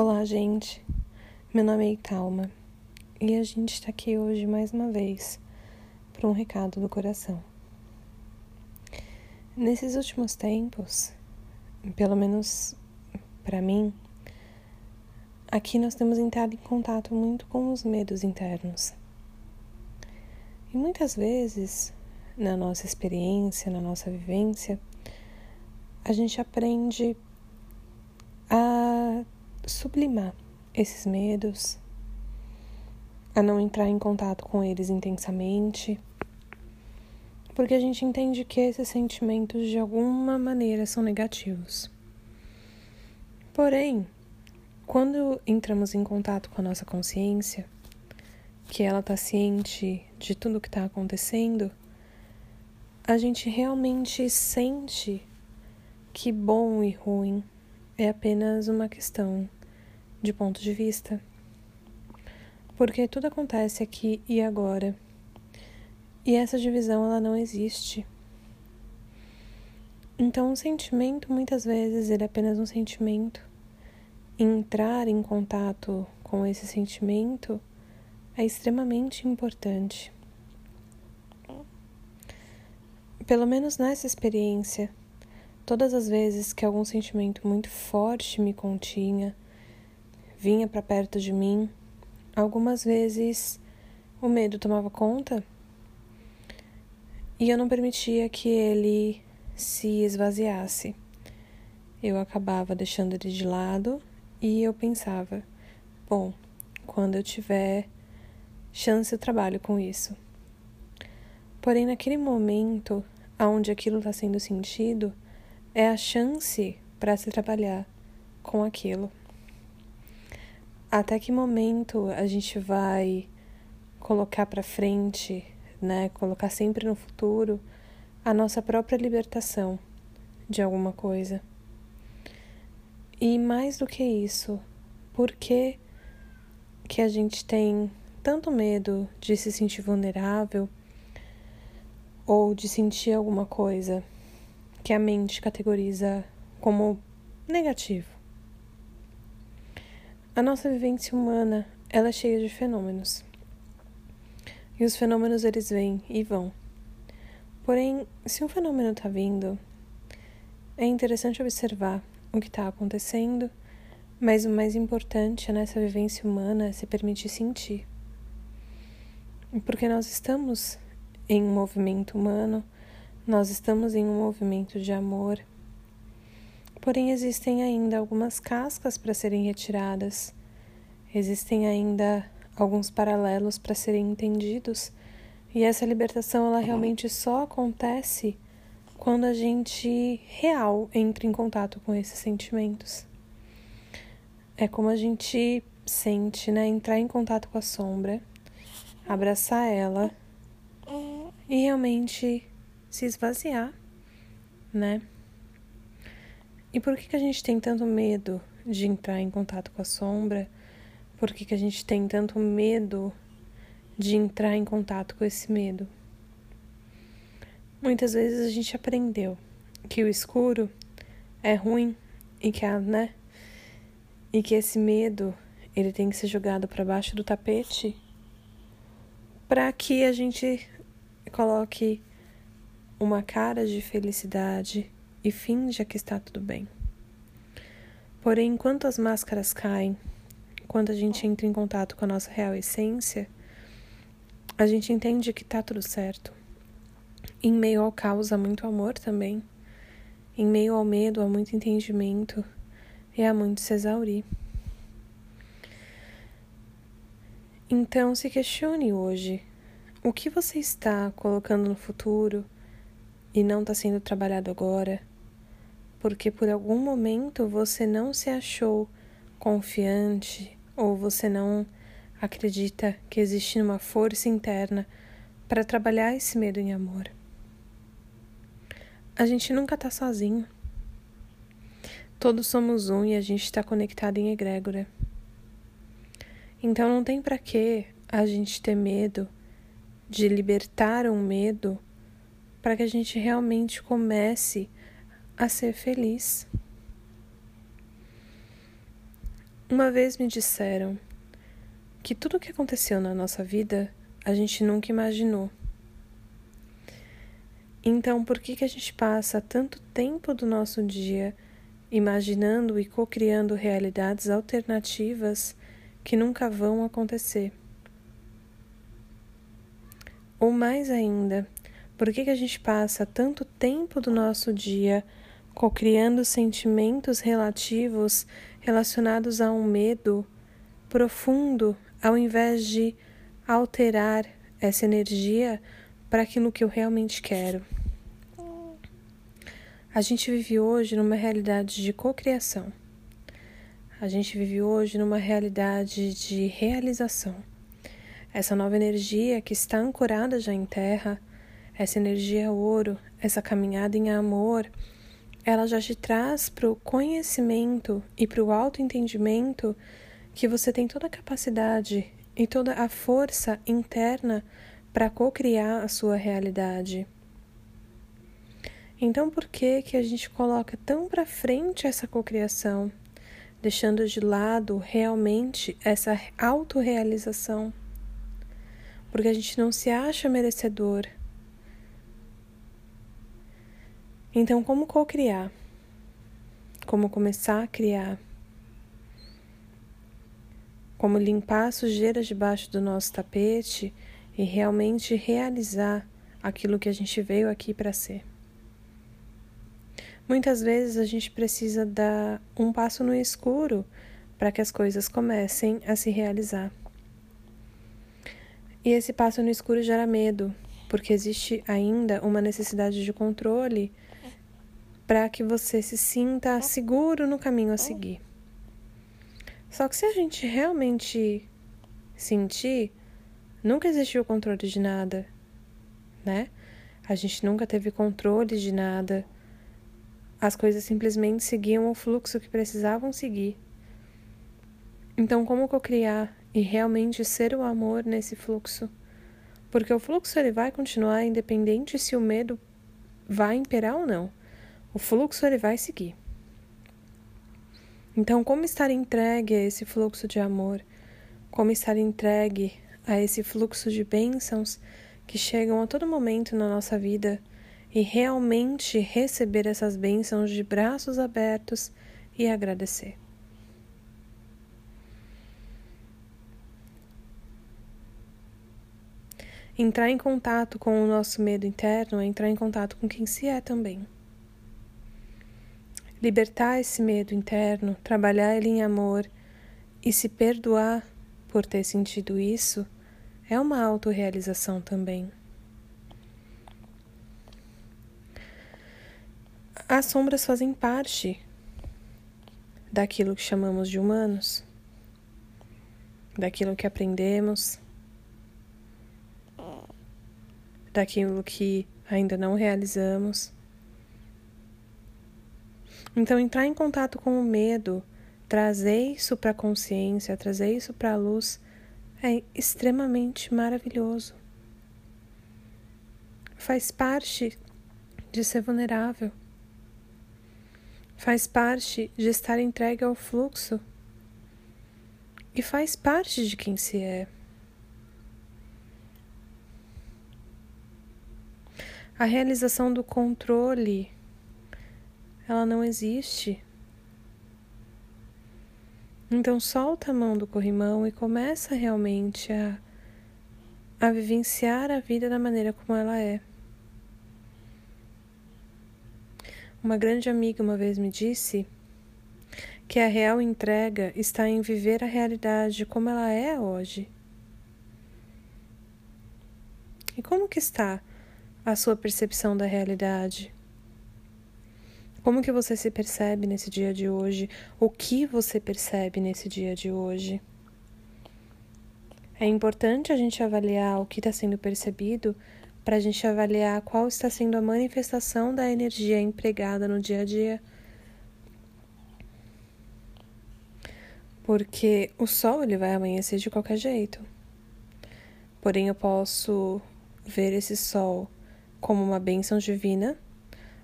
Olá, gente. Meu nome é Italma e a gente está aqui hoje mais uma vez para um recado do coração. Nesses últimos tempos, pelo menos para mim, aqui nós temos entrado em contato muito com os medos internos. E muitas vezes, na nossa experiência, na nossa vivência, a gente aprende a sublimar esses medos, a não entrar em contato com eles intensamente, porque a gente entende que esses sentimentos de alguma maneira são negativos. Porém, quando entramos em contato com a nossa consciência, que ela está ciente de tudo que está acontecendo, a gente realmente sente que bom e ruim é apenas uma questão de ponto de vista. Porque tudo acontece aqui e agora. E essa divisão ela não existe. Então, um sentimento muitas vezes ele é apenas um sentimento. Entrar em contato com esse sentimento é extremamente importante. Pelo menos nessa experiência, todas as vezes que algum sentimento muito forte me continha, vinha para perto de mim. Algumas vezes o medo tomava conta e eu não permitia que ele se esvaziasse. Eu acabava deixando ele de lado e eu pensava: bom, quando eu tiver chance eu trabalho com isso. Porém, naquele momento onde aquilo está sendo sentido, é a chance para se trabalhar com aquilo até que momento a gente vai colocar para frente, né, colocar sempre no futuro a nossa própria libertação de alguma coisa. E mais do que isso, por que que a gente tem tanto medo de se sentir vulnerável ou de sentir alguma coisa que a mente categoriza como negativo? A nossa vivência humana, ela é cheia de fenômenos. E os fenômenos eles vêm e vão. Porém, se um fenômeno está vindo, é interessante observar o que está acontecendo, mas o mais importante nessa vivência humana é se permitir sentir. Porque nós estamos em um movimento humano, nós estamos em um movimento de amor Porém, existem ainda algumas cascas para serem retiradas, existem ainda alguns paralelos para serem entendidos, e essa libertação ela realmente só acontece quando a gente real entra em contato com esses sentimentos. É como a gente sente, né? Entrar em contato com a sombra, abraçar ela e realmente se esvaziar, né? E por que, que a gente tem tanto medo de entrar em contato com a sombra? Por que, que a gente tem tanto medo de entrar em contato com esse medo? Muitas vezes a gente aprendeu que o escuro é ruim e que a, né? E que esse medo ele tem que ser jogado para baixo do tapete para que a gente coloque uma cara de felicidade e finja que está tudo bem. Porém, enquanto as máscaras caem, quando a gente entra em contato com a nossa real essência, a gente entende que está tudo certo. Em meio ao caos há muito amor também. Em meio ao medo há muito entendimento e há muito se exaurir. Então se questione hoje: o que você está colocando no futuro e não está sendo trabalhado agora? Porque por algum momento você não se achou confiante ou você não acredita que existe uma força interna para trabalhar esse medo em amor. A gente nunca está sozinho. Todos somos um e a gente está conectado em egrégora. Então não tem para que a gente ter medo de libertar um medo para que a gente realmente comece a ser feliz. Uma vez me disseram que tudo o que aconteceu na nossa vida a gente nunca imaginou. Então, por que, que a gente passa tanto tempo do nosso dia imaginando e co-criando realidades alternativas que nunca vão acontecer? Ou mais ainda, por que, que a gente passa tanto tempo do nosso dia co-criando sentimentos relativos relacionados a um medo profundo, ao invés de alterar essa energia para aquilo que eu realmente quero. A gente vive hoje numa realidade de cocriação. A gente vive hoje numa realidade de realização. Essa nova energia que está ancorada já em terra, essa energia ouro, essa caminhada em amor, ela já te traz para o conhecimento e para o autoentendimento que você tem toda a capacidade e toda a força interna para co-criar a sua realidade. Então, por que que a gente coloca tão para frente essa cocriação, deixando de lado realmente essa autorrealização? Porque a gente não se acha merecedor Então, como co-criar? Como começar a criar? Como limpar a sujeira debaixo do nosso tapete e realmente realizar aquilo que a gente veio aqui para ser. Muitas vezes a gente precisa dar um passo no escuro para que as coisas comecem a se realizar. E esse passo no escuro gera medo, porque existe ainda uma necessidade de controle para que você se sinta seguro no caminho a seguir. Só que se a gente realmente sentir, nunca existiu controle de nada, né? A gente nunca teve controle de nada. As coisas simplesmente seguiam o fluxo que precisavam seguir. Então, como co-criar e realmente ser o amor nesse fluxo? Porque o fluxo ele vai continuar independente se o medo vai imperar ou não o fluxo ele vai seguir. Então, como estar entregue a esse fluxo de amor? Como estar entregue a esse fluxo de bênçãos que chegam a todo momento na nossa vida e realmente receber essas bênçãos de braços abertos e agradecer? Entrar em contato com o nosso medo interno é entrar em contato com quem se é também. Libertar esse medo interno, trabalhar ele em amor e se perdoar por ter sentido isso é uma autorrealização também. As sombras fazem parte daquilo que chamamos de humanos, daquilo que aprendemos, daquilo que ainda não realizamos. Então, entrar em contato com o medo, trazer isso para a consciência, trazer isso para a luz, é extremamente maravilhoso. Faz parte de ser vulnerável. Faz parte de estar entregue ao fluxo. E faz parte de quem se é. A realização do controle ela não existe. Então solta a mão do corrimão e começa realmente a, a vivenciar a vida da maneira como ela é. Uma grande amiga uma vez me disse que a real entrega está em viver a realidade como ela é hoje. E como que está a sua percepção da realidade? Como que você se percebe nesse dia de hoje? O que você percebe nesse dia de hoje? É importante a gente avaliar o que está sendo percebido para a gente avaliar qual está sendo a manifestação da energia empregada no dia a dia. Porque o sol ele vai amanhecer de qualquer jeito. Porém, eu posso ver esse sol como uma bênção divina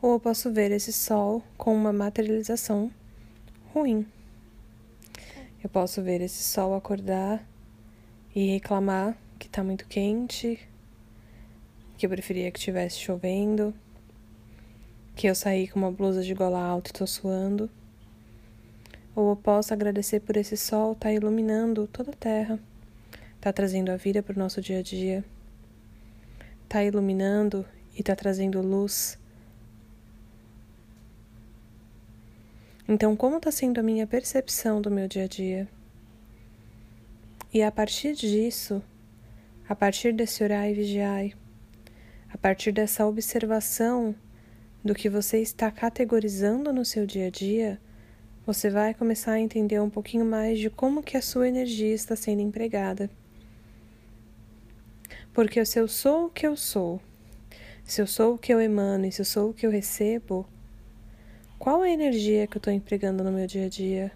ou eu posso ver esse sol com uma materialização ruim. Eu posso ver esse sol acordar e reclamar que está muito quente, que eu preferia que tivesse chovendo, que eu saí com uma blusa de gola alta e estou suando. Ou eu posso agradecer por esse sol tá iluminando toda a terra, está trazendo a vida para o nosso dia a dia, está iluminando e está trazendo luz. Então, como está sendo a minha percepção do meu dia a dia? E a partir disso, a partir desse orar e vigiar, a partir dessa observação do que você está categorizando no seu dia a dia, você vai começar a entender um pouquinho mais de como que a sua energia está sendo empregada. Porque se eu sou o que eu sou, se eu sou o que eu emano e se eu sou o que eu recebo, qual é a energia que eu estou empregando no meu dia a dia?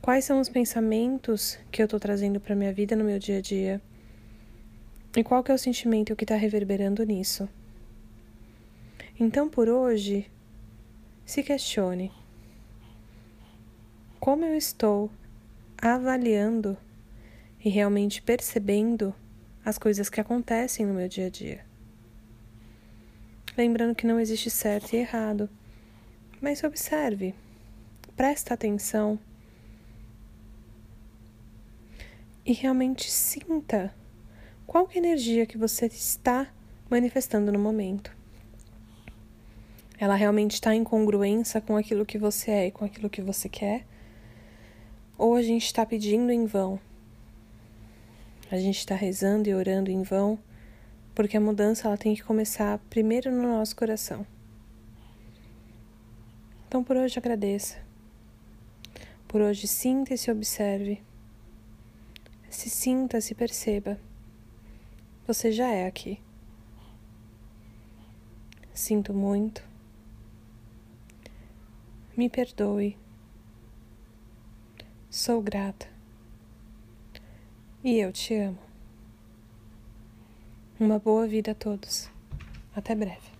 Quais são os pensamentos que eu estou trazendo para minha vida no meu dia a dia? E qual que é o sentimento que está reverberando nisso? Então, por hoje, se questione: como eu estou avaliando e realmente percebendo as coisas que acontecem no meu dia a dia? Lembrando que não existe certo e errado, mas observe, presta atenção e realmente sinta qual é a energia que você está manifestando no momento. Ela realmente está em congruência com aquilo que você é e com aquilo que você quer? Ou a gente está pedindo em vão? A gente está rezando e orando em vão? Porque a mudança ela tem que começar primeiro no nosso coração. Então por hoje agradeça. Por hoje sinta e se observe. Se sinta, se perceba. Você já é aqui. Sinto muito. Me perdoe. Sou grata. E eu te amo. Uma boa vida a todos. Até breve.